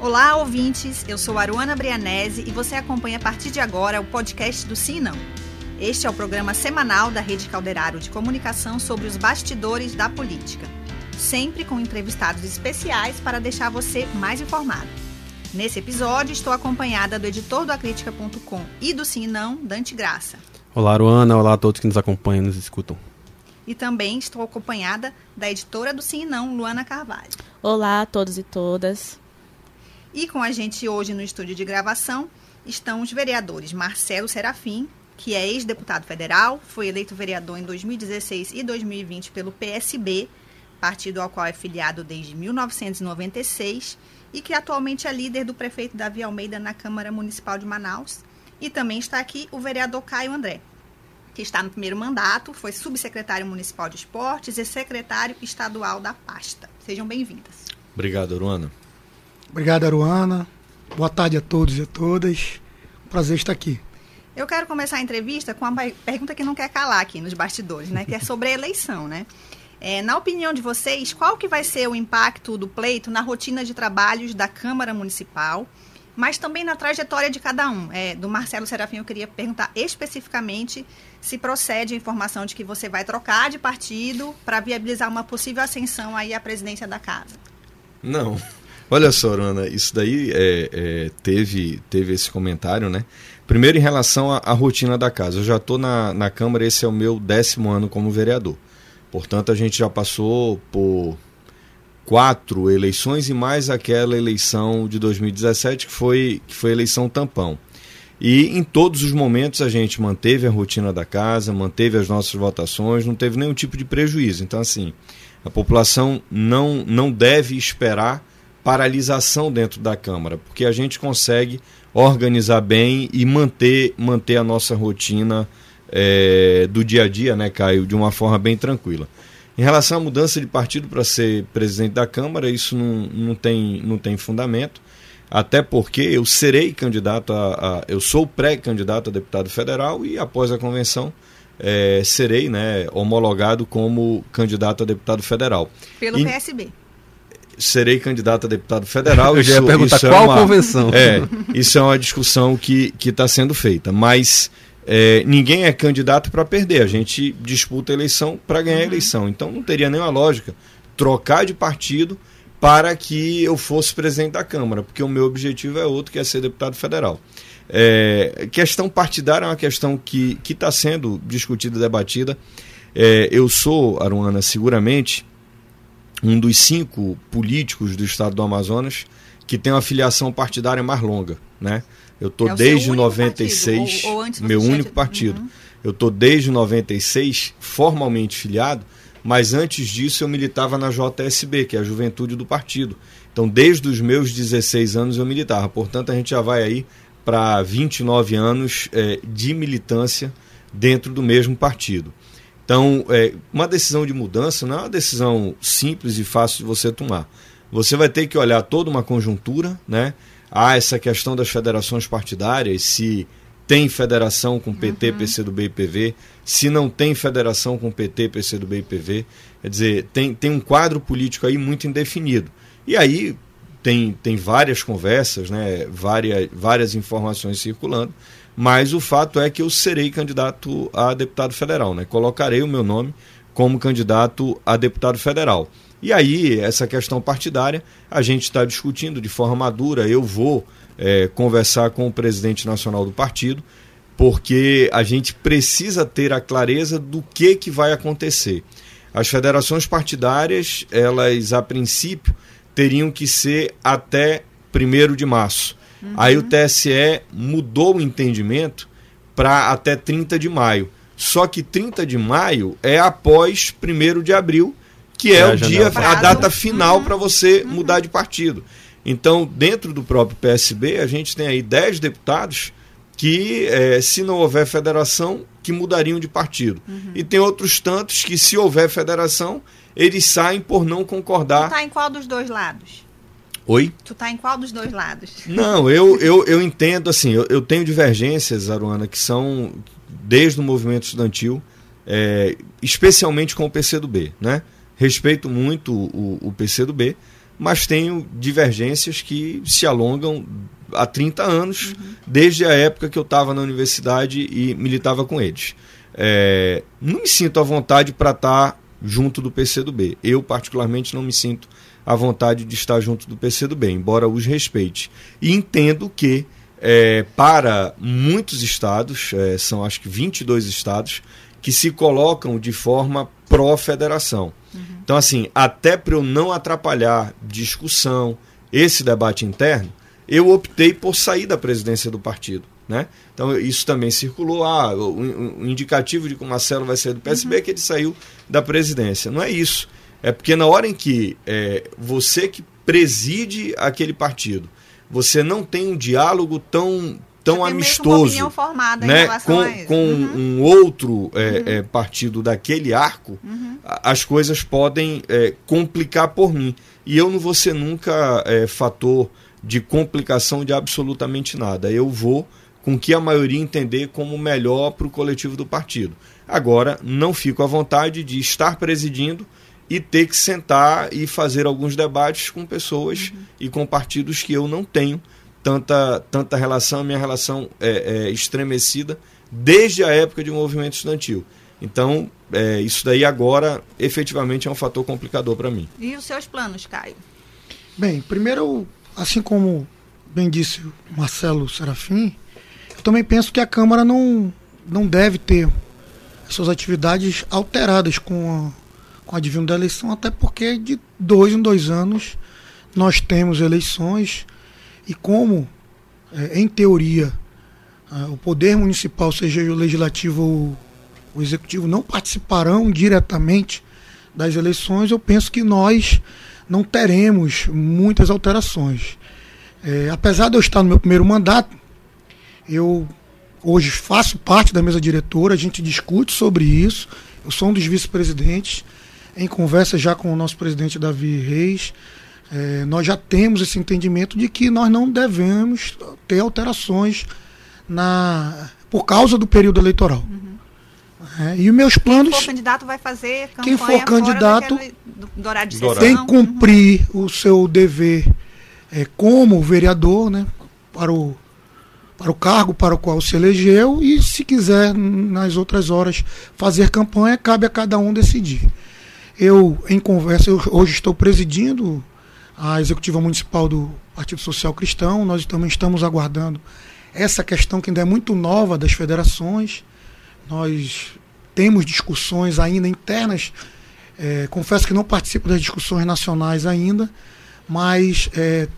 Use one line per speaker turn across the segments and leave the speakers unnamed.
Olá, ouvintes. Eu sou Aruana Brianese e você acompanha a partir de agora o podcast do Sim Não. Este é o programa semanal da Rede Calderário de Comunicação sobre os bastidores da política, sempre com entrevistados especiais para deixar você mais informado. Nesse episódio, estou acompanhada do editor do Acrítica.com e do Sim Não, Dante Graça.
Olá, Aruana. Olá a todos que nos acompanham e nos escutam.
E também estou acompanhada da editora do Sim Não, Luana Carvalho.
Olá a todos e todas.
E com a gente hoje no estúdio de gravação estão os vereadores Marcelo Serafim, que é ex-deputado federal, foi eleito vereador em 2016 e 2020 pelo PSB, partido ao qual é filiado desde 1996, e que atualmente é líder do prefeito Davi Almeida na Câmara Municipal de Manaus. E também está aqui o vereador Caio André, que está no primeiro mandato, foi subsecretário municipal de esportes e secretário estadual da pasta. Sejam bem-vindas.
Obrigado, Aruana.
Obrigado, Aruana. Boa tarde a todos e a todas. Prazer estar aqui.
Eu quero começar a entrevista com uma pergunta que não quer calar aqui nos bastidores, né? Que é sobre a eleição, né? É, na opinião de vocês, qual que vai ser o impacto do pleito na rotina de trabalhos da Câmara Municipal, mas também na trajetória de cada um? É, do Marcelo Serafim, eu queria perguntar especificamente se procede a informação de que você vai trocar de partido para viabilizar uma possível ascensão aí à presidência da casa.
Não. Olha só, Ana, isso daí é, é, teve, teve esse comentário, né? Primeiro, em relação à, à rotina da casa. Eu já estou na, na Câmara, esse é o meu décimo ano como vereador. Portanto, a gente já passou por quatro eleições e mais aquela eleição de 2017 que foi, que foi eleição tampão. E em todos os momentos a gente manteve a rotina da casa, manteve as nossas votações, não teve nenhum tipo de prejuízo. Então, assim, a população não, não deve esperar paralisação dentro da Câmara, porque a gente consegue organizar bem e manter, manter a nossa rotina é, do dia a dia, né, Caio, de uma forma bem tranquila. Em relação à mudança de partido para ser presidente da Câmara, isso não, não, tem, não tem fundamento, até porque eu serei candidato a. a eu sou pré-candidato a deputado federal e após a convenção é, serei né, homologado como candidato a deputado federal.
Pelo
e,
PSB
serei candidato a deputado federal.
Eu já ia perguntar qual é uma, convenção.
É, isso é uma discussão que está sendo feita. Mas é, ninguém é candidato para perder. A gente disputa a eleição para ganhar a uhum. eleição. Então não teria nenhuma lógica trocar de partido para que eu fosse presidente da Câmara, porque o meu objetivo é outro, que é ser deputado federal. É, questão partidária é uma questão que está sendo discutida e debatida. É, eu sou, Aruana, seguramente um dos cinco políticos do estado do Amazonas que tem uma filiação partidária mais longa, né? Eu estou é desde 96, ou, ou meu único partido. Uhum. Eu estou desde 96 formalmente filiado, mas antes disso eu militava na JSB, que é a juventude do partido. Então, desde os meus 16 anos eu militava. Portanto, a gente já vai aí para 29 anos é, de militância dentro do mesmo partido. Então, é, uma decisão de mudança não é uma decisão simples e fácil de você tomar. Você vai ter que olhar toda uma conjuntura, né? Há essa questão das federações partidárias, se tem federação com PT, uhum. PCdoB e PV, se não tem federação com PT, PCdoB e PV. Quer dizer, tem, tem um quadro político aí muito indefinido. E aí tem, tem várias conversas, né? várias, várias informações circulando mas o fato é que eu serei candidato a deputado federal, né? Colocarei o meu nome como candidato a deputado federal. E aí, essa questão partidária, a gente está discutindo de forma madura. Eu vou é, conversar com o presidente nacional do partido, porque a gente precisa ter a clareza do que, que vai acontecer. As federações partidárias, elas a princípio teriam que ser até 1 de março. Uhum. Aí o TSE mudou o entendimento para até 30 de maio. Só que 30 de maio é após 1 de abril, que é, é o dia, a data final uhum. para você uhum. mudar de partido. Então, dentro do próprio PSB, a gente tem aí 10 deputados que, é, se não houver federação, que mudariam de partido. Uhum. E tem outros tantos que, se houver federação, eles saem por não concordar.
Está em qual dos dois lados?
Oi?
Tu tá em qual dos dois lados?
Não, eu, eu, eu entendo assim, eu, eu tenho divergências, Aruana, que são desde o movimento estudantil, é, especialmente com o PCdoB, né? Respeito muito o, o PCdoB, mas tenho divergências que se alongam há 30 anos, uhum. desde a época que eu estava na universidade e militava com eles. É, não me sinto à vontade para estar tá junto do PCdoB. Eu, particularmente, não me sinto à vontade de estar junto do PCdoB, embora os respeite. E entendo que, é, para muitos estados, é, são acho que 22 estados, que se colocam de forma pró-federação. Uhum. Então, assim, até para eu não atrapalhar discussão, esse debate interno, eu optei por sair da presidência do partido. Né? Então isso também circulou. Ah, o, o indicativo de que o Marcelo vai sair do PSB uhum. é que ele saiu da presidência. Não é isso. É porque na hora em que é, você que preside aquele partido, você não tem um diálogo tão tão amistoso né, com, com uhum. um outro é, uhum. é, partido daquele arco, uhum. as coisas podem é, complicar por mim. E eu não vou ser nunca é, fator de complicação de absolutamente nada. Eu vou com que a maioria entender como melhor para o coletivo do partido. Agora, não fico à vontade de estar presidindo e ter que sentar e fazer alguns debates com pessoas uhum. e com partidos que eu não tenho tanta, tanta relação, minha relação é, é estremecida desde a época de movimento estudantil. Então, é, isso daí agora efetivamente é um fator complicador para mim.
E os seus planos, Caio?
Bem, primeiro, assim como bem disse o Marcelo Serafim, eu também penso que a Câmara não, não deve ter suas atividades alteradas com a, com a advindo da eleição, até porque de dois em dois anos nós temos eleições e como, é, em teoria, o poder municipal, seja o legislativo ou o executivo, não participarão diretamente das eleições, eu penso que nós não teremos muitas alterações. É, apesar de eu estar no meu primeiro mandato, eu hoje faço parte da mesa diretora, a gente discute sobre isso. Eu sou um dos vice-presidentes, em conversa já com o nosso presidente Davi Reis. É, nós já temos esse entendimento de que nós não devemos ter alterações na, por causa do período eleitoral. Uhum. É, e os meus planos. Quem
for candidato vai fazer campanha
Quem for candidato
do, do horário de
sessão. tem que cumprir uhum. o seu dever é, como vereador, né, para o para o cargo para o qual se elegeu e, se quiser, nas outras horas, fazer campanha, cabe a cada um decidir. Eu, em conversa, eu hoje estou presidindo a executiva municipal do Partido Social Cristão, nós também estamos aguardando essa questão que ainda é muito nova das federações. Nós temos discussões ainda internas, é, confesso que não participo das discussões nacionais ainda, mas é,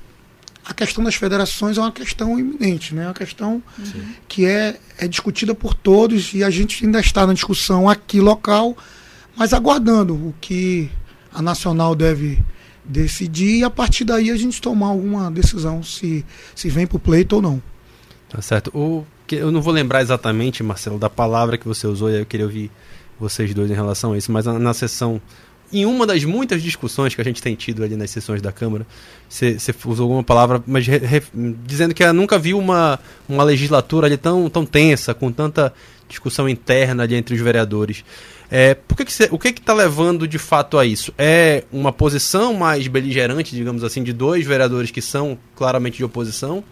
a questão das federações é uma questão iminente, né? É uma questão uhum. que é, é discutida por todos e a gente ainda está na discussão aqui local, mas aguardando o que a nacional deve decidir e a partir daí a gente tomar alguma decisão se, se vem para o pleito ou não.
Tá certo. O, que, eu não vou lembrar exatamente, Marcelo, da palavra que você usou e eu queria ouvir vocês dois em relação a isso, mas na, na sessão em uma das muitas discussões que a gente tem tido ali nas sessões da Câmara, você usou alguma palavra, mas re, re, dizendo que nunca viu uma, uma legislatura ali tão, tão tensa, com tanta discussão interna ali entre os vereadores. É, por que que cê, o que está levando de fato a isso? É uma posição mais beligerante, digamos assim, de dois vereadores que são claramente de oposição?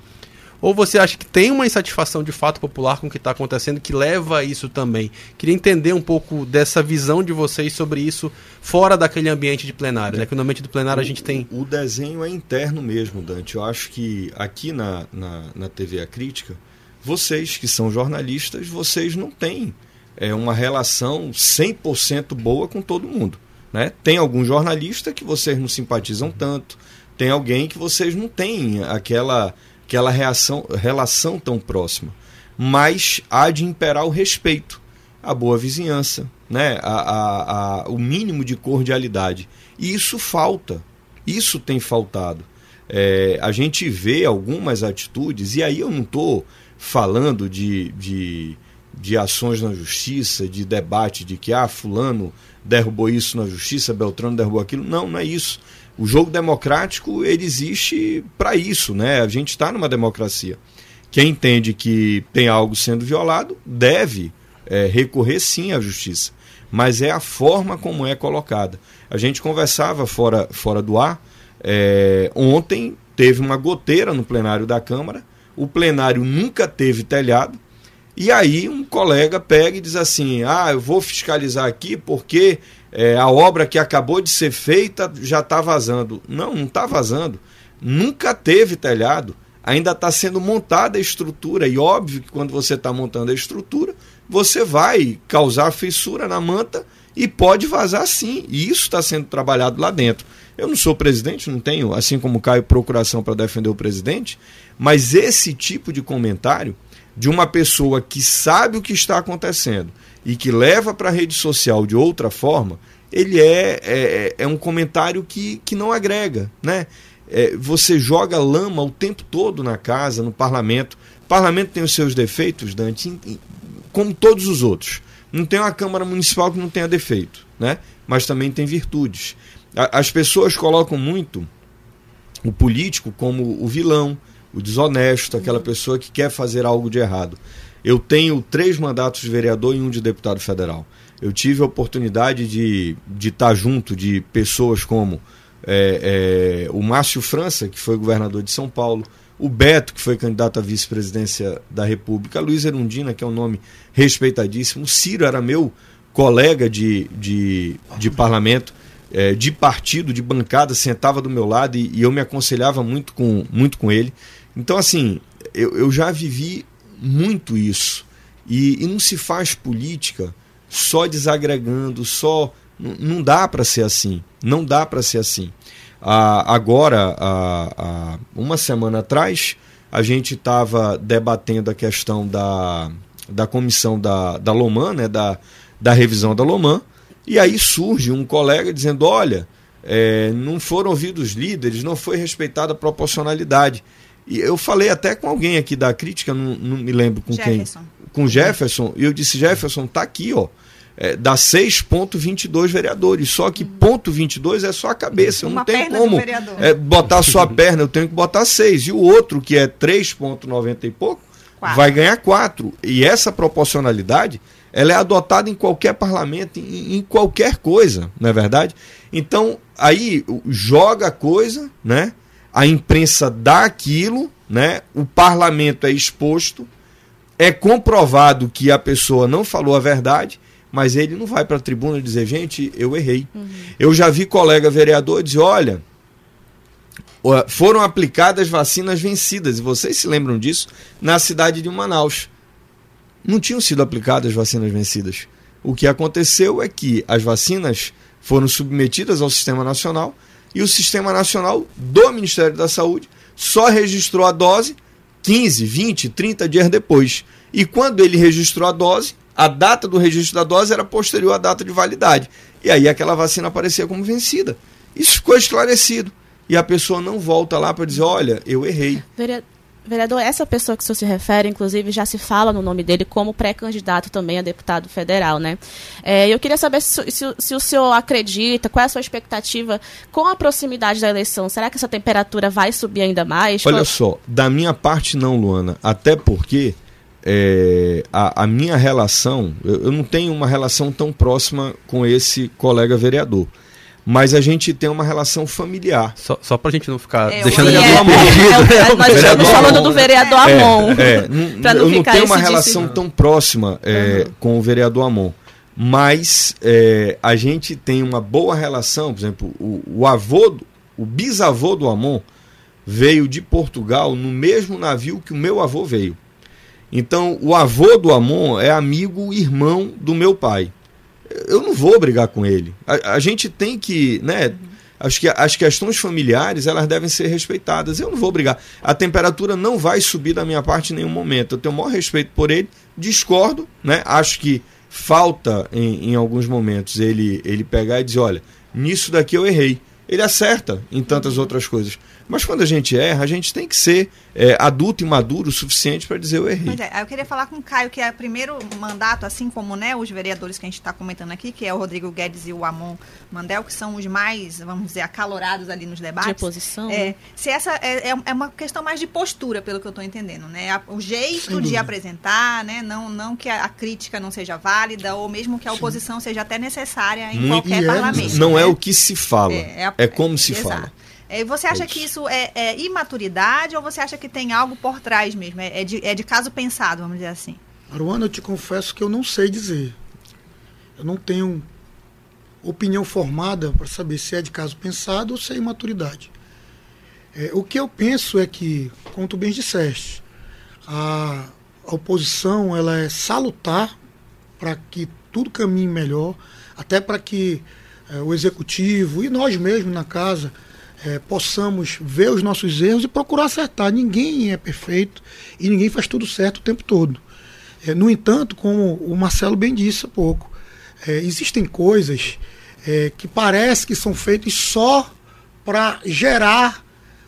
Ou você acha que tem uma insatisfação de fato popular com o que está acontecendo que leva a isso também? Queria entender um pouco dessa visão de vocês sobre isso fora daquele ambiente de plenário, né? Que no ambiente do plenário
o,
a gente tem.
O desenho é interno mesmo, Dante. Eu acho que aqui na, na, na TV A Crítica, vocês que são jornalistas, vocês não têm é, uma relação 100% boa com todo mundo. Né? Tem algum jornalista que vocês não simpatizam tanto, tem alguém que vocês não têm aquela aquela reação, relação tão próxima. Mas há de imperar o respeito, a boa vizinhança, né? a, a, a, o mínimo de cordialidade. E isso falta, isso tem faltado. É, a gente vê algumas atitudes, e aí eu não estou falando de, de, de ações na justiça, de debate de que ah, fulano derrubou isso na justiça, Beltrano derrubou aquilo. Não, não é isso o jogo democrático ele existe para isso, né? A gente está numa democracia. Quem entende que tem algo sendo violado deve é, recorrer sim à justiça, mas é a forma como é colocada. A gente conversava fora, fora do ar É, ontem teve uma goteira no plenário da Câmara, o plenário nunca teve telhado, e aí um colega pega e diz assim: ah, eu vou fiscalizar aqui porque é, a obra que acabou de ser feita já está vazando. Não, não está vazando. Nunca teve telhado. Ainda está sendo montada a estrutura. E óbvio que quando você está montando a estrutura, você vai causar fissura na manta e pode vazar sim. E isso está sendo trabalhado lá dentro. Eu não sou presidente, não tenho, assim como Caio, procuração para defender o presidente, mas esse tipo de comentário de uma pessoa que sabe o que está acontecendo e que leva para a rede social de outra forma, ele é, é, é um comentário que, que não agrega. Né? É, você joga lama o tempo todo na casa, no parlamento. O parlamento tem os seus defeitos, Dante, como todos os outros. Não tem uma Câmara Municipal que não tenha defeito, né? mas também tem virtudes. As pessoas colocam muito o político como o vilão, o desonesto, aquela pessoa que quer fazer algo de errado. Eu tenho três mandatos de vereador e um de deputado federal. Eu tive a oportunidade de, de estar junto de pessoas como é, é, o Márcio França, que foi governador de São Paulo, o Beto, que foi candidato à vice-presidência da República, Luiz Erundina, que é um nome respeitadíssimo, o Ciro era meu colega de, de, de parlamento, é, de partido, de bancada, sentava do meu lado e, e, eu me aconselhava muito com, muito com ele. Então, assim, eu, eu já vivi muito isso. E, e não se faz política só desagregando, só. Não dá para ser assim. Não dá para ser assim. Ah, agora, ah, ah, uma semana atrás, a gente estava debatendo a questão da, da comissão da, da Loman, né, da, da revisão da Loman, e aí surge um colega dizendo: olha, é, não foram ouvidos líderes, não foi respeitada a proporcionalidade. E eu falei até com alguém aqui da crítica, não, não me lembro com Jefferson. quem. Com Jefferson, e eu disse: Jefferson, tá aqui, ó. É, dá 6,22 vereadores. Só que ponto 22 é só a cabeça. Eu não tenho como é, botar só a perna, eu tenho que botar 6. E o outro, que é 3,90 e pouco, quatro. vai ganhar 4. E essa proporcionalidade ela é adotada em qualquer parlamento, em, em qualquer coisa, não é verdade? Então, aí joga a coisa, né? A imprensa dá aquilo, né? o parlamento é exposto, é comprovado que a pessoa não falou a verdade, mas ele não vai para a tribuna dizer, gente, eu errei. Uhum. Eu já vi colega vereador dizer, olha, foram aplicadas vacinas vencidas, e vocês se lembram disso, na cidade de Manaus. Não tinham sido aplicadas vacinas vencidas. O que aconteceu é que as vacinas foram submetidas ao Sistema Nacional e o Sistema Nacional do Ministério da Saúde só registrou a dose 15, 20, 30 dias depois. E quando ele registrou a dose, a data do registro da dose era posterior à data de validade. E aí aquela vacina aparecia como vencida. Isso ficou esclarecido. E a pessoa não volta lá para dizer: olha, eu errei.
Vereador, essa pessoa que o senhor se refere, inclusive, já se fala no nome dele como pré-candidato também a deputado federal, né? É, eu queria saber se, se, se, o senhor acredita, qual é a sua expectativa com a proximidade da eleição? Será que essa temperatura vai subir ainda mais?
Olha só, da minha parte não, Luana, até porque é, a, a, minha relação, eu, eu não tenho uma relação tão próxima com esse colega vereador mas a gente tem uma relação familiar.
Só, só pra gente não ficar
é, deixando ele é, é, Nós estamos falando do vereador Amon.
É, é, não, eu não tenho uma relação tão próxima é, uhum. com o vereador Amon. Mas é, a gente tem uma boa relação, por exemplo, o, o avô, o bisavô do Amon veio de Portugal no mesmo navio que o meu avô veio. Então, o avô do Amon é amigo, irmão do meu pai eu não vou brigar com ele. A, a gente tem que, né? Acho que as questões familiares elas devem ser respeitadas. Eu não vou brigar. A temperatura não vai subir da minha parte em nenhum momento. Eu tenho o maior respeito por ele. Discordo, né? Acho que falta em, em alguns momentos ele ele pegar e dizer, olha, nisso daqui eu errei. Ele acerta em tantas outras coisas. Mas quando a gente erra, a gente tem que ser é, adulto e maduro o suficiente para dizer eu errei.
É, eu queria falar com o Caio, que é o primeiro mandato, assim como né, os vereadores que a gente está comentando aqui, que é o Rodrigo Guedes e o Amon Mandel, que são os mais, vamos dizer, acalorados ali nos debates. De
oposição.
É, né? se essa é, é, é uma questão mais de postura, pelo que eu estou entendendo, né? O jeito de apresentar, né? Não, não que a, a, crítica não seja válida, ou mesmo que a oposição Sim. seja até necessária em Muito, qualquer parlamento.
Não é né? é o que se fala, é, é, a, é como se fala.
É, você acha que isso é, é, imaturidade ou você acha que tem algo por trás mesmo? É, é, de, é de caso pensado, vamos dizer assim?
Aruana, eu te confesso que eu não sei dizer. Eu não tenho opinião formada para saber se é de caso pensado ou se é imaturidade. É, o que eu penso é que, como tu bem disseste, a, a oposição ela é salutar para que tudo caminhe melhor, até para que é, o executivo e nós mesmos na casa é, possamos ver os nossos erros e procurar acertar. Ninguém é perfeito e ninguém faz tudo certo o tempo todo. É, no entanto, como o Marcelo bem disse há pouco, é, existem coisas é, que parece que são feitas só para gerar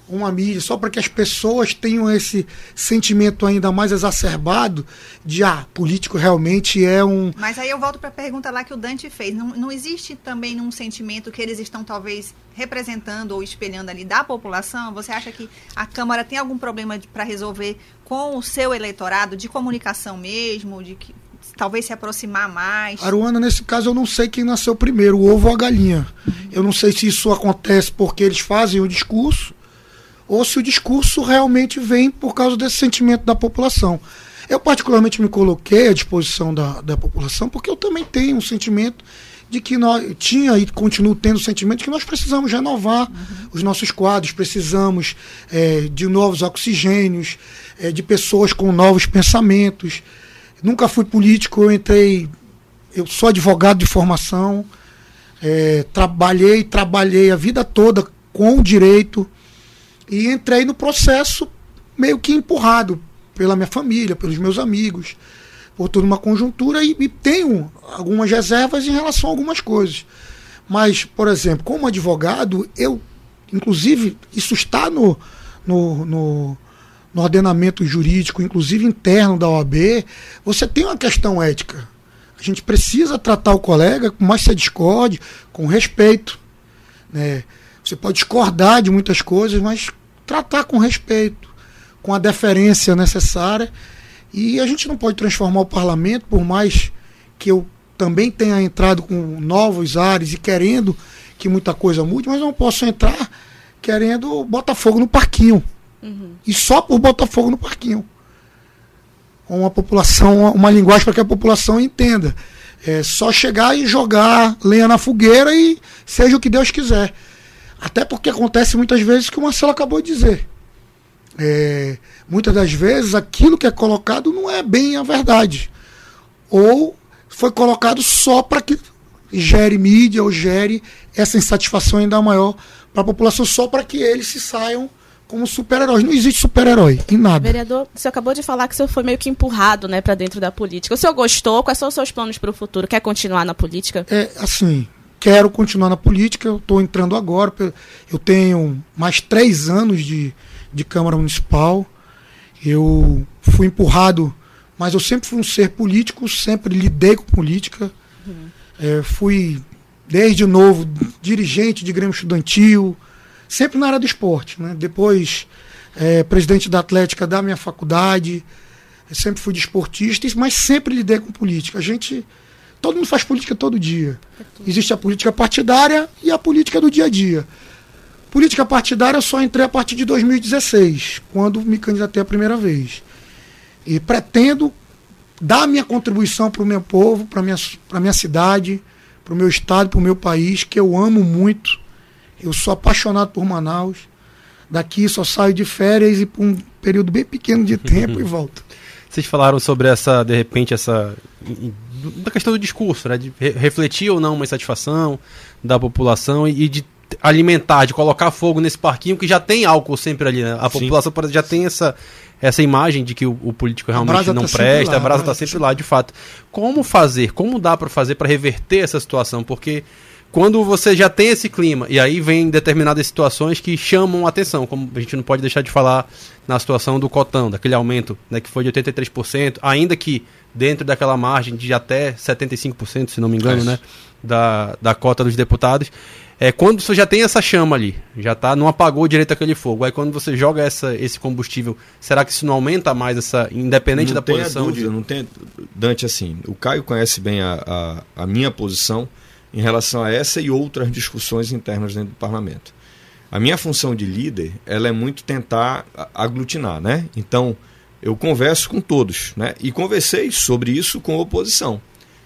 uma mídia, só para que as pessoas tenham esse sentimento ainda mais exacerbado de, ah, político realmente é um.
Mas aí eu volto para a pergunta lá que o Dante fez. Não, não existe também um sentimento que eles estão talvez representando ou espelhando ali da população? Você acha que a Câmara tem algum problema para resolver com o seu eleitorado, de comunicação mesmo, de que talvez se aproximar mais?
Aruana, nesse caso, eu não sei quem nasceu primeiro, o ovo ou a galinha. Uhum. Eu não sei se isso acontece porque eles fazem o discurso ou se o discurso realmente vem por causa desse sentimento da população. Eu, particularmente, me coloquei à disposição da, da população porque eu também tenho um sentimento de que nós tinha e continuo tendo o sentimento de que nós precisamos renovar uhum. os nossos quadros, precisamos é, de novos oxigênios, é, de pessoas com novos pensamentos. Nunca fui político, eu entrei, eu sou advogado de formação, é, trabalhei, trabalhei a vida toda com o direito e entrei no processo meio que empurrado pela minha família, pelos meus amigos, por toda uma conjuntura e, e tenho algumas reservas em relação a algumas coisas. Mas, por exemplo, como advogado, eu, inclusive, isso está no, no, no, no ordenamento jurídico, inclusive interno da OAB, você tem uma questão ética. A gente precisa tratar o colega, com mais se discorde, com respeito. Né? Você pode discordar de muitas coisas, mas tratar com respeito, com a deferência necessária. E a gente não pode transformar o parlamento, por mais que eu também tenha entrado com novos ares e querendo que muita coisa mude, mas não posso entrar querendo botar fogo no parquinho. Uhum. E só por botar fogo no parquinho. Uma população, uma linguagem para que a população entenda. É só chegar e jogar lenha na fogueira e seja o que Deus quiser. Até porque acontece muitas vezes que o Marcelo acabou de dizer. É, muitas das vezes aquilo que é colocado não é bem a verdade. Ou foi colocado só para que gere mídia ou gere essa insatisfação ainda maior para a população, só para que eles se saiam como super-heróis. Não existe super-herói em nada.
Vereador, você acabou de falar que o senhor foi meio que empurrado né, para dentro da política. O senhor gostou? Quais são os seus planos para o futuro? Quer continuar na política?
É, assim, quero continuar na política, eu estou entrando agora. Eu tenho mais três anos de, de Câmara Municipal. Eu fui empurrado, mas eu sempre fui um ser político, sempre lidei com política. Uhum. É, fui, desde novo, dirigente de Grêmio Estudantil, sempre na área do esporte. Né? Depois, é, presidente da Atlética da minha faculdade. Sempre fui desportista, mas sempre lidei com política. A gente Todo mundo faz política todo dia. É Existe a política partidária e a política do dia a dia. Política partidária eu só entrei a partir de 2016, quando me candidatei a primeira vez. E pretendo dar minha contribuição para o meu povo, para a minha, minha cidade, para o meu estado, para o meu país, que eu amo muito. Eu sou apaixonado por Manaus. Daqui só saio de férias e por um período bem pequeno de tempo e volto.
Vocês falaram sobre essa, de repente, essa da questão do discurso, né? De refletir ou não uma insatisfação da população e, de alimentar, de colocar fogo nesse parquinho que já tem álcool sempre ali, né? A Sim. população já tem essa, essa imagem de que o, o político realmente não tá presta, lá, a brasa está sempre lá, de fato. Como fazer? Como dá para fazer para reverter essa situação? Porque quando você já tem esse clima, e aí vem determinadas situações que chamam atenção, como a gente não pode deixar de falar na situação do cotão, daquele aumento né, que foi de 83%, ainda que dentro daquela margem de até 75%, se não me engano, é né, da, da cota dos deputados. É, quando você já tem essa chama ali, já tá, não apagou direito aquele fogo. Aí quando você joga essa, esse combustível, será que isso não aumenta mais essa, independente não da posição?
Dúvida,
de...
Não tem Dante, assim, o Caio conhece bem a, a, a minha posição em relação a essa e outras discussões internas dentro do parlamento. A minha função de líder, ela é muito tentar aglutinar, né? Então, eu converso com todos, né? E conversei sobre isso com a oposição.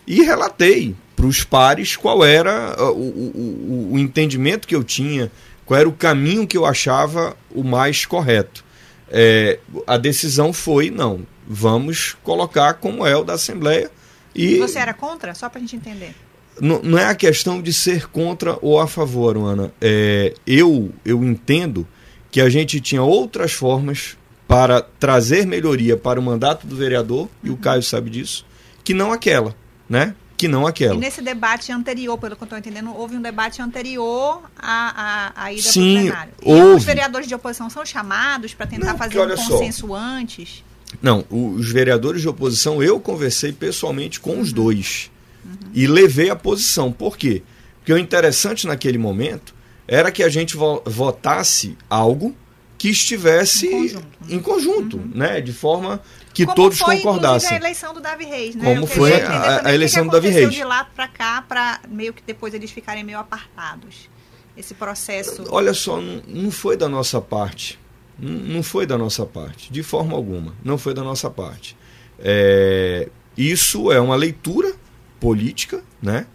E relatei para os pares qual era o, o, o, entendimento que eu tinha, qual era o caminho que eu achava o mais correto. É, a decisão foi, não, vamos colocar como é o da Assembleia. E
Você era contra? Só para a gente entender.
Não, não, é a questão de ser contra ou a favor, Ana. É, eu, eu entendo que a gente tinha outras formas para trazer melhoria para o mandato do vereador, uhum. e o uhum. Caio sabe disso, que não aquela, né? Que não aquela. E
nesse debate anterior, pelo que eu estou entendendo, houve um debate anterior à, à, à ida
Sim, plenário.
E houve. os vereadores de oposição são chamados para tentar não, fazer um consenso só. antes?
Não, os vereadores de oposição, eu conversei pessoalmente com uhum. os dois. Uhum. E levei a posição. Por quê? Porque o interessante naquele momento era que a gente votasse algo que estivesse em conjunto, em conjunto uhum. né? De forma que
Como
todos
foi,
concordassem.
a eleição do Davi Reis, né?
Como foi a, a eleição
que
do Davi Reis.
de lá para cá, para meio que depois eles ficarem meio apartados. Esse processo.
Olha só, não, não foi da nossa parte. Não, não, foi da nossa parte, de forma alguma. Não foi da nossa parte. É, isso é uma leitura política, né?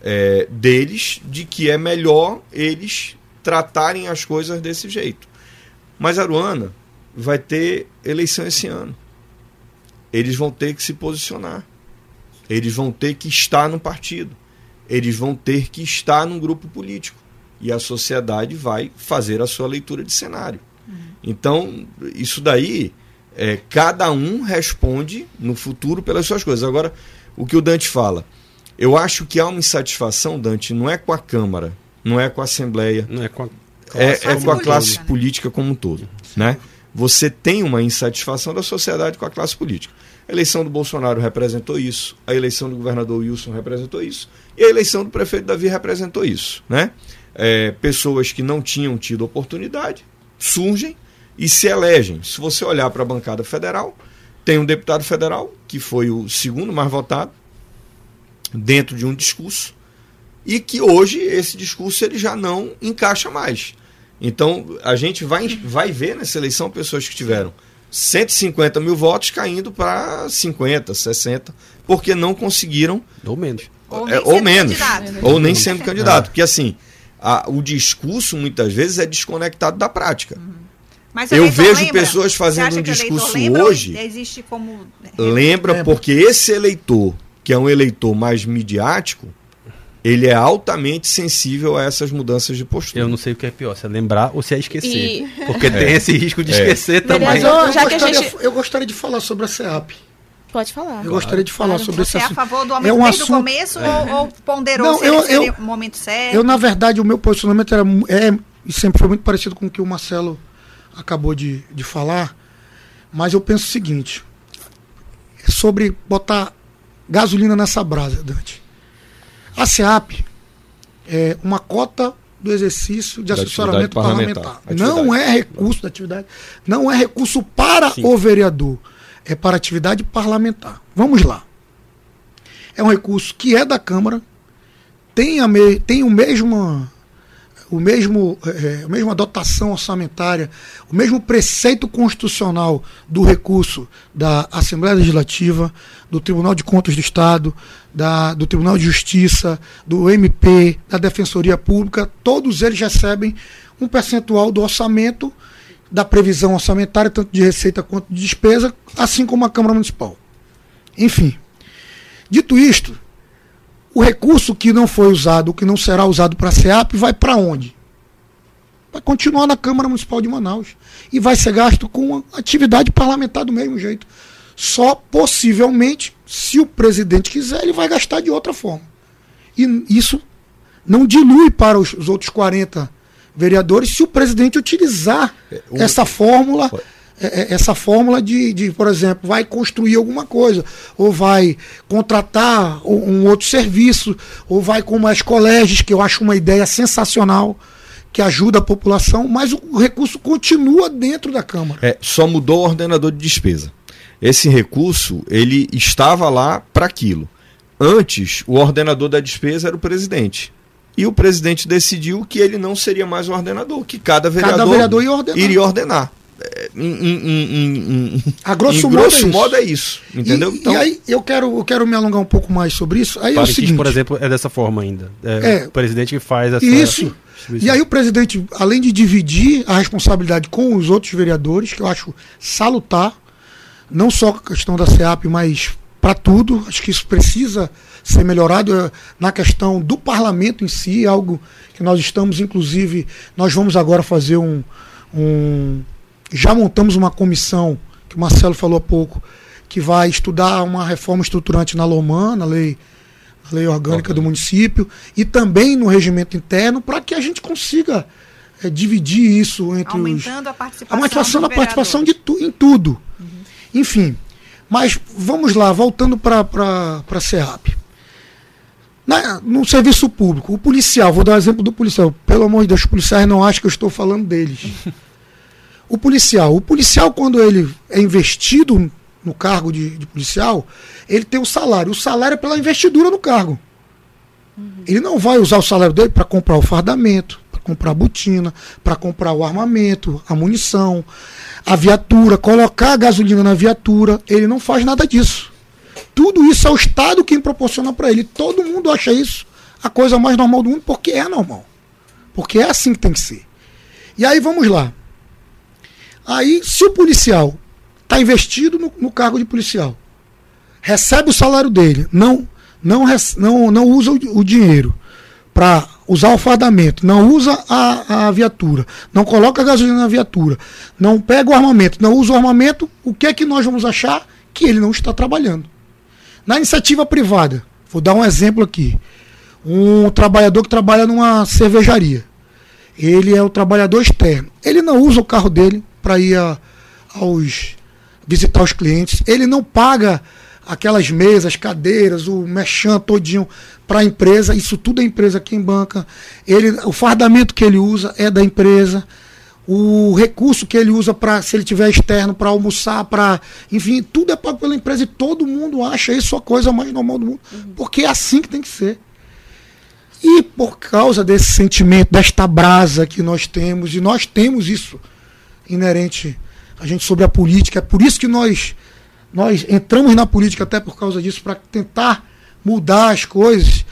É, deles de que é melhor eles tratarem as coisas desse jeito. Mas Aruana vai ter eleição esse ano. Eles vão ter que se posicionar. Eles vão ter que estar no partido. Eles vão ter que estar num grupo político. E a sociedade vai fazer a sua leitura de cenário. Uhum. Então, isso daí, é, cada um responde no futuro pelas suas coisas. Agora, o que o Dante fala, eu acho que há uma insatisfação, Dante, não é com a Câmara, não é com a Assembleia.
Não é com a
é, é com a classe política, política como um todo. Né? Você tem uma insatisfação da sociedade com a classe política. A eleição do Bolsonaro representou isso, a eleição do governador Wilson representou isso, e a eleição do prefeito Davi representou isso. Né? É, pessoas que não tinham tido oportunidade surgem e se elegem. Se você olhar para a bancada federal, tem um deputado federal, que foi o segundo mais votado, dentro de um discurso, e que hoje esse discurso ele já não encaixa mais. Então, a gente vai, vai ver nessa eleição pessoas que tiveram 150 mil votos caindo para 50, 60, porque não conseguiram.
Ou menos.
Ou, é, ou menos.
Candidato. Ou nem sendo candidato. Porque, assim, a, o discurso muitas vezes é desconectado da prática. Uhum. Eu vejo
lembra?
pessoas fazendo um discurso hoje.
Existe como.
Lembra, porque esse eleitor, que é um eleitor mais midiático, ele é altamente sensível a essas mudanças de postura.
Eu não sei o que é pior, se é lembrar ou se é esquecer. E... Porque é. tem esse risco de é. esquecer também.
Vereador, eu, gostaria, gente... eu gostaria de falar sobre a CEAP.
Pode falar.
Eu claro. gostaria de falar claro. sobre
Você esse assunto. Você é a favor do aumento é um assunto... do começo é. ou, ou ponderou não, eu, eu, o momento certo?
Eu, na verdade, o meu posicionamento era, é, e sempre foi muito parecido com o que o Marcelo acabou de, de falar, mas eu penso o seguinte, sobre botar gasolina nessa brasa, Dante. A SEAP é uma cota do exercício de da assessoramento parlamentar. parlamentar. Não é recurso da atividade, não é recurso para Sim. o vereador, é para atividade parlamentar. Vamos lá. É um recurso que é da Câmara, tem a, me, tem o mesmo o mesmo, é, a mesma dotação orçamentária, o mesmo preceito constitucional do recurso da Assembleia Legislativa, do Tribunal de Contas do Estado, da, do Tribunal de Justiça, do MP, da Defensoria Pública, todos eles recebem um percentual do orçamento, da previsão orçamentária, tanto de receita quanto de despesa, assim como a Câmara Municipal. Enfim, dito isto, o recurso que não foi usado, que não será usado para a SEAP, vai para onde? Vai continuar na Câmara Municipal de Manaus. E vai ser gasto com atividade parlamentar do mesmo jeito. Só possivelmente, se o presidente quiser, ele vai gastar de outra forma. E isso não dilui para os, os outros 40 vereadores se o presidente utilizar é, o... essa fórmula é, essa fórmula de, de, por exemplo, vai construir alguma coisa, ou vai contratar um outro serviço, ou vai como as colégios, que eu acho uma ideia sensacional, que ajuda a população, mas o recurso continua dentro da Câmara.
É, só mudou o ordenador de despesa. Esse recurso, ele estava lá para aquilo. Antes, o ordenador da despesa era o presidente. e o presidente decidiu que ele não seria mais o ordenador, que cada vereador,
Cada vereador ia ordenar.
iria ordenar. É, Em, em- em- em-
A grosso
em
modo
grosso
é isso.
modo é isso, entendeu?
E, e aí eu quero, eu quero me alongar um pouco mais sobre isso. Aí é o seguinte.
por exemplo, é dessa forma ainda. É,
É.
o presidente que faz essa.
Isso. E aí o presidente, além de dividir a responsabilidade com os outros vereadores, que eu acho salutar, não só a questão da SEAP, mas para tudo, acho que isso precisa ser melhorado eh, na questão do parlamento em si, algo que nós estamos, inclusive, nós vamos agora fazer um, um já montamos uma comissão, que o Marcelo falou há pouco, que vai estudar uma reforma estruturante na LOMAN, na lei na lei orgânica do município, e também no regimento interno, para que a gente consiga eh, dividir isso entre os.
Aumentando a participação.
A participação
dos
da participação de tu, em tudo. Enfim. Mas vamos lá, voltando para a SEAP. Na- no serviço público, o policial, vou dar o exemplo do policial. Pelo amor de Deus, os policiais não acham que eu estou falando deles. O policial, o policial, quando ele é investido no cargo de, de policial, ele tem o salário. O salário é pela investidura no cargo. Ele não vai usar o salário dele para comprar o fardamento, para comprar a botina, para comprar o armamento, a munição, a viatura, colocar a gasolina na viatura. Ele não faz nada disso. Tudo isso é o Estado quem proporciona para ele. Todo mundo acha isso a coisa mais normal do mundo, porque é normal. Porque é assim que tem que ser. E aí vamos lá. Aí, se o policial está investido no, no cargo de policial, recebe o salário dele, não não, não, não usa o, o dinheiro para usar o fardamento, não usa a, a viatura, não coloca gasolina na viatura, não pega o armamento, não usa o armamento, o que é que nós vamos achar? Que ele não está trabalhando. Na iniciativa privada, vou dar um exemplo aqui. Um trabalhador que trabalha numa cervejaria. Ele é o trabalhador externo. Ele não usa o carro dele para ir a- aos visitar os clientes. Ele não paga aquelas mesas, cadeiras, o mechan todinho para a empresa. Isso tudo é empresa quem banca. Ele, o fardamento que ele usa é da empresa. O recurso que ele usa para, se ele tiver externo, para almoçar, para. Enfim, tudo é pago pela empresa e todo mundo acha isso a coisa mais normal do mundo. Porque é assim que tem que ser. E por causa desse sentimento, desta brasa que nós temos, e nós temos isso inerente a gente sobre a política, é por isso que nós, nós entramos na política até por causa disso, para tentar mudar as coisas.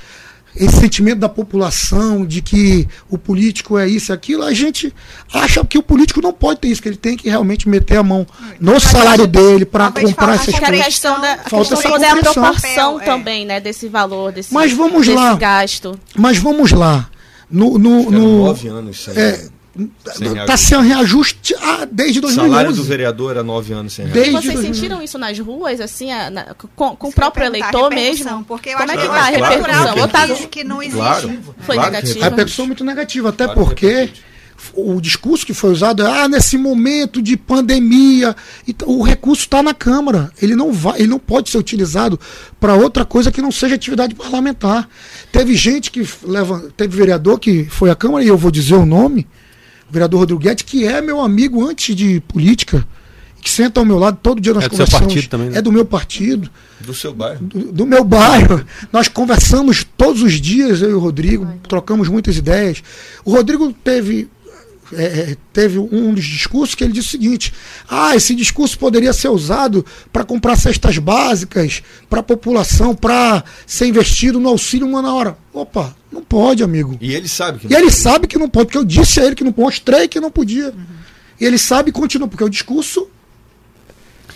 Esse sentimento da população de que o político é isso e aquilo, a gente acha que o político não pode ter isso, que ele tem que realmente meter a mão no
Mas
salário
acho-
dele para comprar essas
Acho que a
coisas.
questão da a questão
essa
toda é a
compreensão.
proporção
Papel, é.
também, né, desse valor, desse,
Mas vamos
desse
lá.
gasto.
Mas vamos lá. No, no, no-
nove anos sem.
é,
sem
Tá
reajuste.
sem reajuste ah, desde
O salário
2011.
do vereador era nove anos sem
Desde
reajuste.
Vocês
2011.
sentiram isso nas ruas, assim, a- na- com, com o
Isso
próprio eleitor
repercussão,
mesmo?
Porque eu
Como
acho
é que
que,
tá a
é
repercussão? Ou tá-
que, não existe.
Claro.
Foi
claro que
negativo?
A repercussão é muito negativa, até
Claro que
porque o discurso que foi usado é ah, nesse momento de pandemia. Então, o recurso está na Câmara. Ele não vai, ele não pode ser utilizado para outra coisa que não seja atividade parlamentar. Teve gente que leva. Teve vereador que foi à Câmara, e eu vou dizer o nome, vereador Rodrigo Guedes, que é meu amigo antes de política, que senta ao meu lado todo dia nós
É do seu
conversamos.
partido também, né?
É do meu partido
Do seu bairro.
do, do meu bairro. Nós conversamos todos os dias, eu e o Rodrigo, trocamos muitas ideias. O Rodrigo teve, é, é, teve um dos discursos que ele disse o seguinte: ah, esse discurso poderia ser usado para comprar cestas básicas para a população, para ser investido no auxílio uma na hora. Opa, não pode, amigo.
E ele sabe que
E ele sabe que não pode, porque eu disse a ele que não mostrei que não podia. E ele sabe e continua, porque o discurso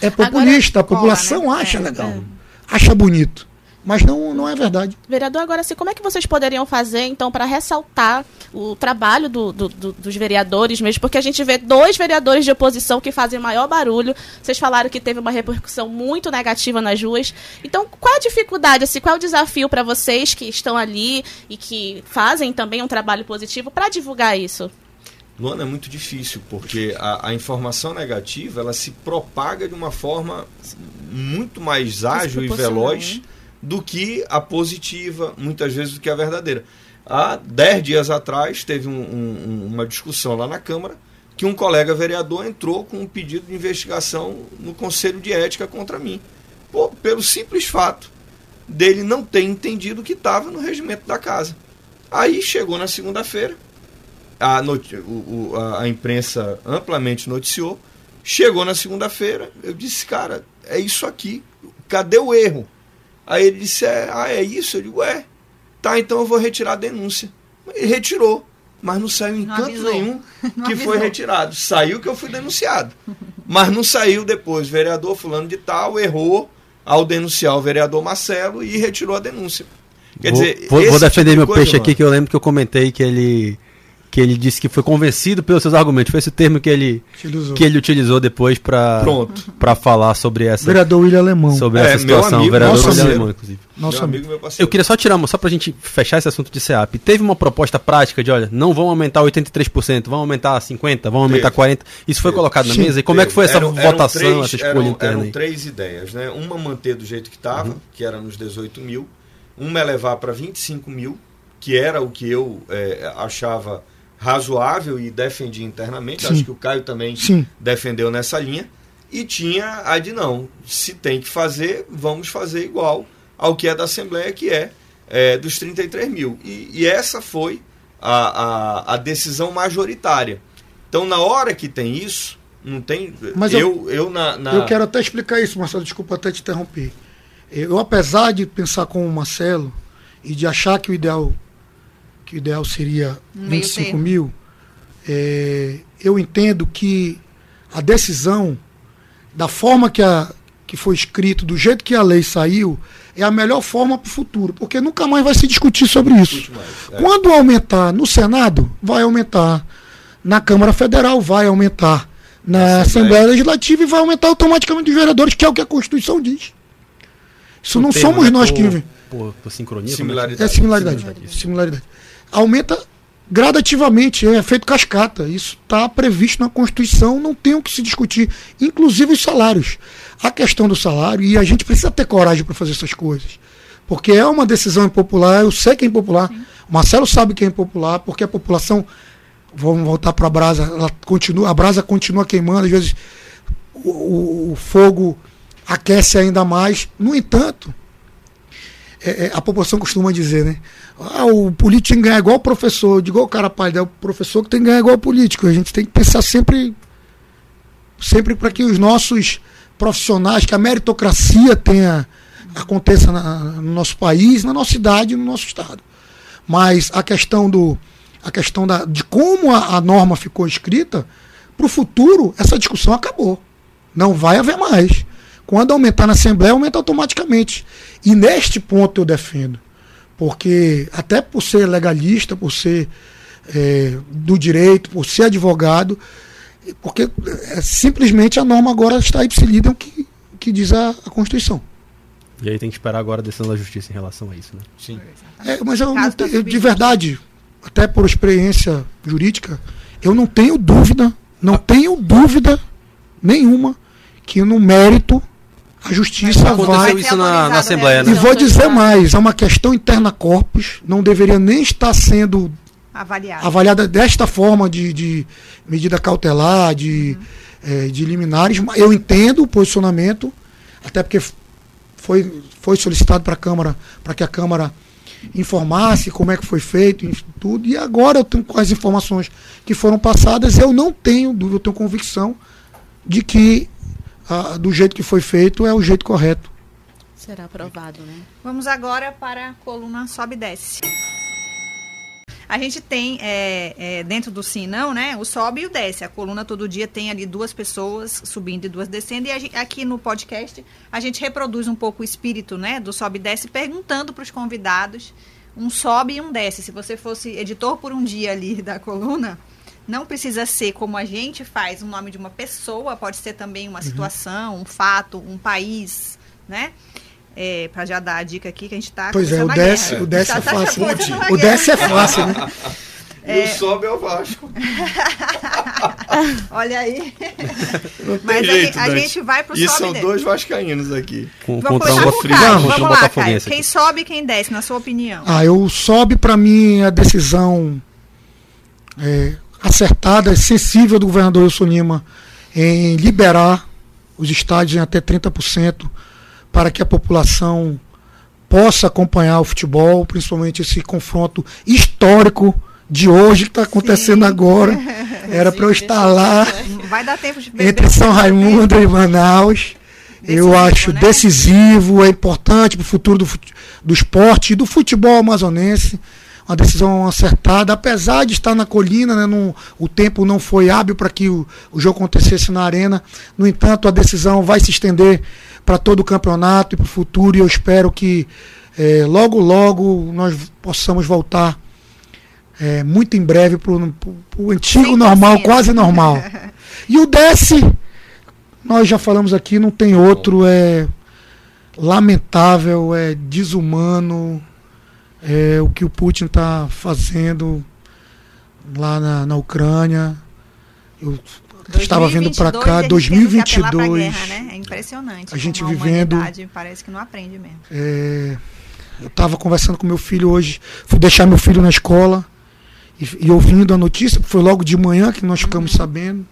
é populista, a
cola,
população
né?
acha
É,
legal, acha bonito. Mas não, não é verdade.
Vereador, agora assim, como é que vocês poderiam fazer, então, para ressaltar o trabalho do- do- do- dos vereadores mesmo? Porque a gente vê dois vereadores de oposição que fazem maior barulho. Vocês falaram que teve uma repercussão muito negativa nas ruas. Então, qual a dificuldade, assim, qual é o desafio para vocês que estão ali e que fazem também um trabalho positivo para divulgar isso?
Luana, é muito difícil, porque a, a informação negativa ela se propaga de uma forma muito mais ágil e veloz
né?
Do que a positiva, muitas vezes do que a verdadeira. Há dez dias atrás teve um- um- uma discussão lá na Câmara que um colega vereador entrou com um pedido de investigação no Conselho de Ética contra mim. Pô, pelo simples fato dele não ter entendido que estava no regimento da casa. Aí chegou na segunda-feira, a, o- o- a- a imprensa amplamente noticiou. Chegou na segunda-feira, eu disse, cara, é isso aqui. Cadê o erro? Aí ele disse, é, ah, é isso? Eu digo, é. Tá, então eu vou retirar a denúncia. Ele retirou, mas não saiu em
Não
canto
avisou.
nenhum
Não
que foi retirado. Saiu que eu fui denunciado. Mas não saiu depois. Vereador fulano de tal errou ao denunciar o vereador Marcelo e retirou a denúncia. Quer
vou,
dizer,
vou, vou defender
tipo de
meu
coisa,
peixe aqui,
mano,
que eu lembro que eu comentei que ele que ele disse que foi convencido pelos seus argumentos. Foi esse termo que ele,
Utilizou.
que ele utilizou depois para
Pronto.
para falar sobre essa
Vereador William Alemão.
sobre
É,
essa
meu
situação,
amigo,
vereador
nosso
William. Alemão, inclusive.
Nosso
meu
amigo.
meu parceiro.
Eu queria só tirar, uma- só pra gente fechar esse assunto de SEAP. Teve uma proposta prática de, olha, não vão aumentar 83%, vão aumentar 50%, vão aumentar
Teve.
40%. Isso foi
Teve.
colocado na mesa? E como é que foi essa
Eram- eram
votação,
três-
essa escolha
eram,
interna
Eram
aí? Uhum.
três ideias, né? Uma manter do jeito que estava, que era nos 18 mil. Uma elevar para 25 mil, que era o que eu eh, achava razoável e defendi internamente.
Sim.
Acho que o Caio também
Sim.
defendeu nessa linha. E tinha a de não. Se tem que fazer, vamos fazer igual ao que é da Assembleia, que é, eh, dos 33 mil. E, e essa foi a, a, a decisão majoritária. Então, na hora que tem isso, não tem.
Mas
eu, eu, na, na-
Eu quero até explicar isso, Marcelo. Desculpa até te interromper. Eu, apesar de pensar como o Marcelo e de achar que o ideal, que o ideal seria
meio
25
termo.
mil, é, eu entendo que a decisão, da forma que, a, que foi escrito, do jeito que a lei saiu, é a melhor forma para o futuro, porque nunca mais vai se discutir sobre isso.
É.
Quando aumentar no Senado, vai aumentar. Na Câmara Federal, vai aumentar. Na Assembleia.
Assembleia.
Legislativa e vai aumentar automaticamente os vereadores, que é o que a Constituição diz. Isso não
O termo,
somos
né,
nós
por-
que.
Por, por sincronia?
Similaridade.
É similaridade. Similaridade. Aumenta gradativamente, é feito cascata. Isso está previsto na Constituição, não tem o que se discutir. Inclusive os salários. A questão do salário, e a gente precisa ter coragem para fazer essas coisas. Porque é uma decisão impopular, eu sei que é impopular. O Marcelo sabe que é impopular, porque a população. Vamos voltar para a brasa, ela continua, a brasa continua queimando, às vezes o, o- o fogo aquece ainda mais. No entanto, é, é, a população costuma dizer, né? Ah, o político tem que ganhar igual o professor. Eu digo, "Ô, cara, pai, é o professor que tem que ganhar igual o político. A gente tem que pensar sempre, sempre para que os nossos profissionais, que a meritocracia tenha aconteça na- no nosso país, na nossa cidade, no nosso estado. Mas a questão do a questão da, de como a, a norma ficou escrita, para o futuro, essa discussão acabou. Não vai haver mais. Quando aumentar na Assembleia, aumenta automaticamente. E neste ponto eu defendo. Porque, até por ser legalista, por ser é, do direito, por ser advogado, porque é, simplesmente a norma agora está ipsilida o que, o que diz a, a Constituição.
E aí tem que esperar agora a decisão da justiça em relação a isso, né?
Sim.
É, mas eu, não eu, de verdade, até por experiência jurídica, eu não tenho dúvida, não tenho dúvida nenhuma que no mérito a justiça
Aconteceu
vai.
isso na, na
autorizado,
Assembleia,
né?
E
né?
vou dizer mais, é uma questão interna corpus, não deveria nem estar sendo
Avaliado.
avaliada desta forma de, de medida cautelar, de, eh, de liminares. Eu entendo o posicionamento, até porque foi, foi solicitado para a Câmara, para que a Câmara informasse como é que foi feito, tudo. E agora eu tenho com as informações que foram passadas, eu não tenho dúvida, eu tenho convicção de que ah, do jeito que foi feito é o jeito correto.
Será aprovado, né?
Vamos agora para a coluna sobe e desce. A gente tem é, é, dentro do sim não, né? O sobe e o desce. A coluna todo dia tem ali duas pessoas subindo e duas descendo. E a gente- aqui no podcast a gente reproduz um pouco o espírito, né? Do sobe e desce, perguntando para os convidados um sobe e um desce. Se você fosse editor por um dia ali da coluna, não precisa ser como a gente faz o nome de uma pessoa, pode ser também uma situação, um fato, um país, né? É, para já dar a dica aqui que a gente está
Pois é, o desce, o desce é fácil. O desce é fácil, né?
E o sobe é o Vasco.
Olha aí.
Não tem
Mas a
jeito,
gente- a
Dante.
gente vai pro
E
sobe
são
e desce.
dois vascaínos aqui.
Com,
Vamos
contra um
começar com o
Botafogo-
Caio.
contra um
Vamos lá, Caio. Quem
aqui.
sobe e quem desce, na sua opinião?
Ah, eu sobe para mim a decisão é, acertada, sensível do governador Wilson Lima em liberar os estádios em até 30% para que a população possa acompanhar o futebol, principalmente esse confronto histórico de hoje que está acontecendo
Sim.
agora. Era para eu estar lá entre São Raimundo e Manaus. Eu
Decisivo,
acho
né?
decisivo, é importante para o futuro do, do esporte e do futebol amazonense. Uma decisão acertada, apesar de estar na colina, né, não- o tempo não foi hábil para que o, o jogo acontecesse na arena. No entanto, a decisão vai se estender para todo o campeonato e para o futuro. E eu espero que eh, logo, logo nós possamos voltar eh, muito em breve para o antigo
100%.
normal, quase normal. E o desce, nós já falamos aqui, não tem outro, é lamentável, é desumano, é o que o Putin está fazendo lá na, na Ucrânia. Eu estava vindo para cá,
e a gente tendo que apelar pra
2022.
guerra, né? É impressionante.
A gente vivendo-
parece que não aprende mesmo.
É, eu estava conversando com meu filho hoje, fui deixar meu filho na escola e, e ouvindo a notícia, foi logo de manhã que nós ficamos sabendo.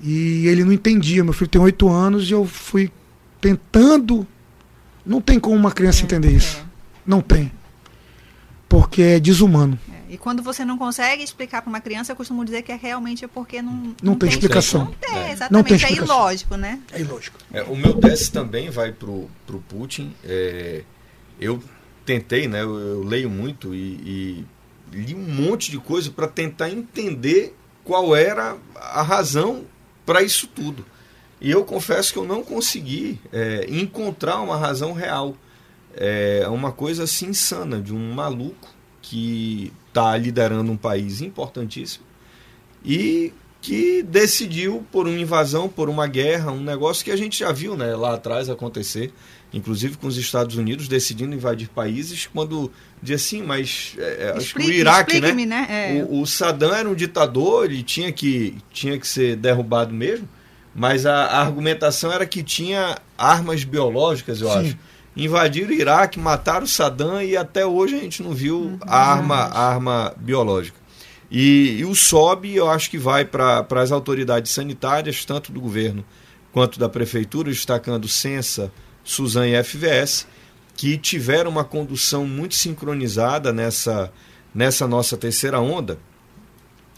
E ele não entendia. Meu filho tem oito anos e eu fui tentando. Não tem como uma criança entender isso.
É,
Não tem. Porque é desumano.
é. E quando você não consegue explicar para uma criança, eu costumo dizer que é realmente porque não,
Não tem explicação.
Não tem,
É.
exatamente.
Não tem
É
explicação.
ilógico, né?
É ilógico.
É, o meu desce também vai pro, pro Putin. É, eu tentei, né? Eu, eu leio muito e, e li um monte de coisa para tentar entender qual era a razão para isso tudo. E eu confesso que eu não consegui é, encontrar uma razão real. É uma coisa assim insana de um maluco que está liderando um país importantíssimo e que decidiu por uma invasão, por uma guerra, um negócio que a gente já viu né, lá atrás acontecer, inclusive com os Estados Unidos decidindo invadir países, quando diz assim, mas é, acho que o Iraque, né?
né? É.
O, o Saddam era um ditador, ele tinha que, tinha que ser derrubado mesmo, mas a, a argumentação era que tinha armas biológicas, eu
Sim.
acho. Invadiram o Iraque, mataram o Saddam e até hoje a gente não viu
Uhum.
a arma, a arma biológica. E, e o SOB, eu acho que vai para as autoridades sanitárias, tanto do governo quanto da prefeitura, destacando Sensa, Suzan e FVS, que tiveram uma condução muito sincronizada nessa, nessa nossa terceira onda.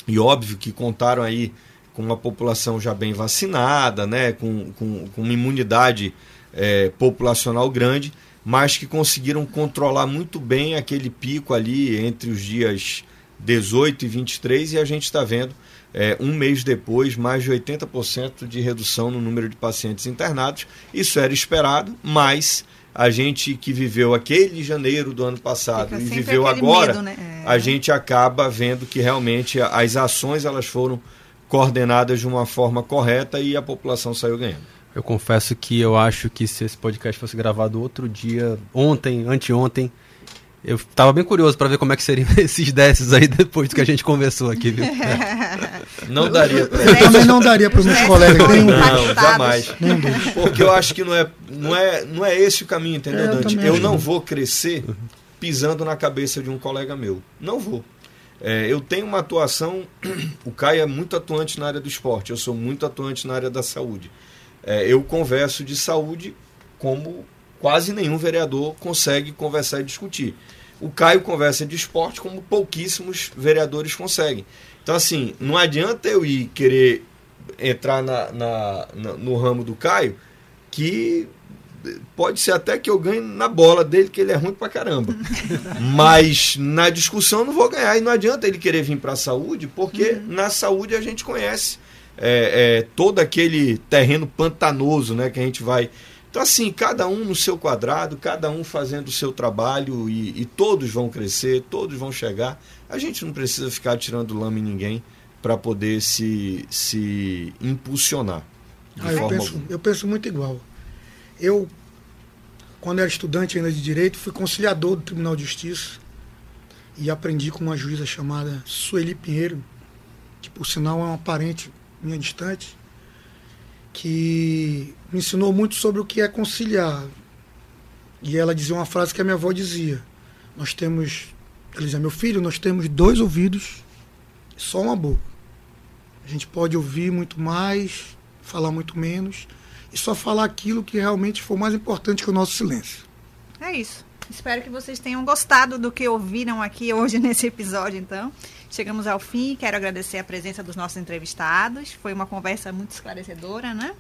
E óbvio que contaram aí com uma população já bem vacinada, né, com, com, com uma imunidade eh, populacional grande, mas que conseguiram controlar muito bem aquele pico ali entre os dias 18 e 23 e a gente está vendo eh, um mês depois mais de 80% de redução no número de pacientes internados. Isso era esperado, mas a gente que viveu aquele janeiro do ano passado e viveu agora,
medo, né? É.
a gente acaba vendo que realmente as ações elas foram coordenadas de uma forma correta e a população saiu ganhando.
Eu confesso que eu acho que se esse podcast fosse gravado outro dia, ontem, anteontem, eu tava bem curioso para ver como é que seriam esses desses aí depois do que a gente conversou aqui, viu?
Não daria pra
Eu também não daria para os meus colegas nenhum.
Não, jamais.
Nenhum.
Porque eu acho que não é, não é, não é esse o caminho, entendeu,
É, eu
Dante? Eu
acho.
não vou crescer pisando na cabeça de um colega meu. Não vou. É, eu tenho uma atuação. O Caio é muito atuante na área do esporte, eu sou muito atuante na área da saúde. É, eu converso de saúde como quase nenhum vereador consegue conversar e discutir. O Caio conversa de esporte como pouquíssimos vereadores conseguem. Então, assim, não adianta eu ir querer entrar na, na- na- no ramo do Caio, que pode ser até que eu ganhe na bola dele, que ele é ruim pra caramba. Mas na discussão eu não vou ganhar. E não adianta ele querer vir pra saúde, porque na saúde a gente conhece é, é, todo aquele terreno pantanoso né, que a gente vai. Então, assim, cada um no seu quadrado, cada um fazendo o seu trabalho e, e todos vão crescer, todos vão chegar. A gente não precisa ficar tirando lama em ninguém para poder se, se impulsionar.
Ah, eu, penso, eu penso muito igual. Eu, quando era estudante ainda de direito, fui conciliador do Tribunal de Justiça e aprendi com uma juíza chamada Sueli Pinheiro, que por sinal é uma parente minha distante, que me ensinou muito sobre o que é conciliar. E ela dizia uma frase que a minha avó dizia: Nós temos, ela dizia, meu filho, nós temos dois ouvidos e só uma boca. A gente pode ouvir muito mais, falar muito menos e só falar aquilo que realmente for mais importante que o nosso silêncio.
É isso. Espero que vocês tenham gostado do que ouviram aqui hoje nesse episódio, então. Chegamos ao fim. Quero agradecer a presença dos nossos entrevistados. Foi uma conversa muito esclarecedora, né?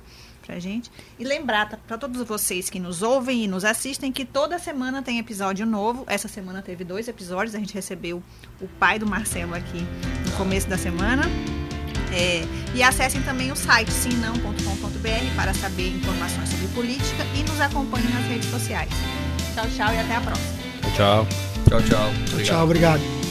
Pra gente. E lembrar para todos vocês que nos ouvem e nos assistem que toda semana tem episódio novo. Essa semana teve dois episódios. A gente recebeu o pai do Marcelo aqui no começo da semana. É, e acessem também o site simnão.com.br para saber informações sobre política e nos acompanhem nas redes sociais. Tchau, tchau e até a próxima.
Tchau.
Tchau, tchau.
Tchau, obrigado.